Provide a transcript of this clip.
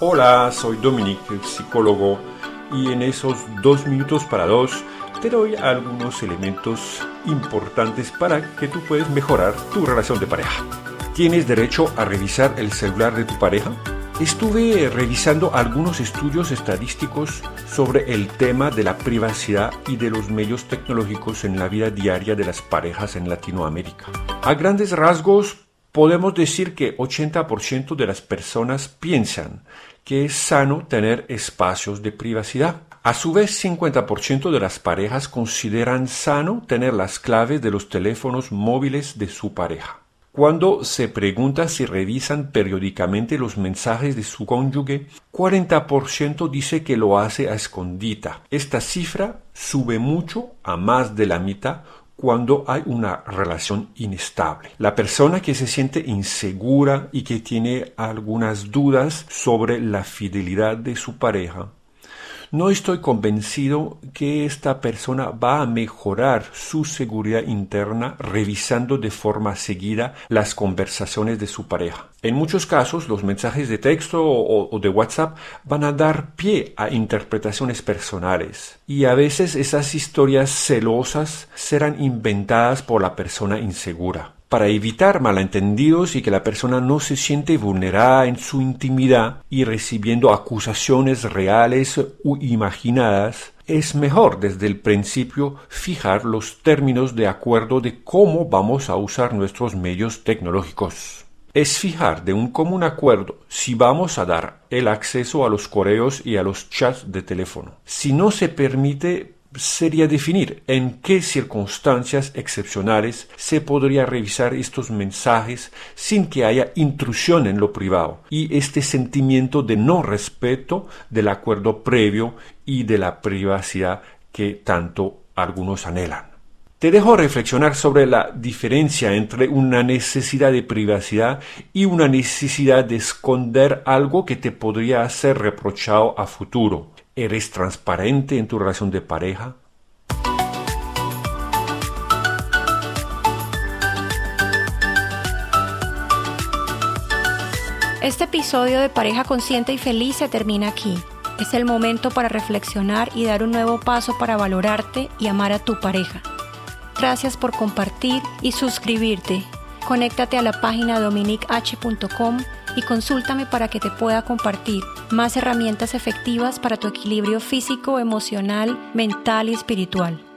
Hola, soy Dominic, psicólogo, y en esos dos minutos para dos te doy algunos elementos importantes para que tú puedas mejorar tu relación de pareja. ¿Tienes derecho a revisar el celular de tu pareja? Estuve revisando algunos estudios estadísticos sobre el tema de la privacidad y de los medios tecnológicos en la vida diaria de las parejas en Latinoamérica. A grandes rasgos, podemos decir que 80% de las personas piensan que es sano tener espacios de privacidad. A su vez, 50% de las parejas consideran sano tener las claves de los teléfonos móviles de su pareja. Cuando se pregunta si revisan periódicamente los mensajes de su cónyuge, 40% dice que lo hace a escondita. Esta cifra sube mucho a más de la mitad cuando hay una relación inestable. La persona que se siente insegura y que tiene algunas dudas sobre la fidelidad de su pareja no estoy convencido que esta persona va a mejorar su seguridad interna revisando de forma seguida las conversaciones de su pareja. En muchos casos, los mensajes de texto o, de WhatsApp van a dar pie a interpretaciones personales y a veces esas historias celosas serán inventadas por la persona insegura para evitar malentendidos y que la persona no se siente vulnerada en su intimidad y recibiendo acusaciones reales u imaginadas, es mejor desde el principio fijar los términos de acuerdo de cómo vamos a usar nuestros medios tecnológicos. Es fijar de un común acuerdo si vamos a dar el acceso a los correos y a los chats de teléfono. Si no se permite sería definir en qué circunstancias excepcionales se podría revisar estos mensajes sin que haya intrusión en lo privado y este sentimiento de no respeto del acuerdo previo y de la privacidad que tanto algunos anhelan. Te dejo reflexionar sobre la diferencia entre una necesidad de privacidad y una necesidad de esconder algo que te podría ser reprochado a futuro. ¿Eres transparente en tu relación de pareja? Este episodio de Pareja Consciente y Feliz se termina aquí. Es el momento para reflexionar y dar un nuevo paso para valorarte y amar a tu pareja. Gracias por compartir y suscribirte. Conéctate a la página dominich.com y consúltame para que te pueda compartir más herramientas efectivas para tu equilibrio físico, emocional, mental y espiritual.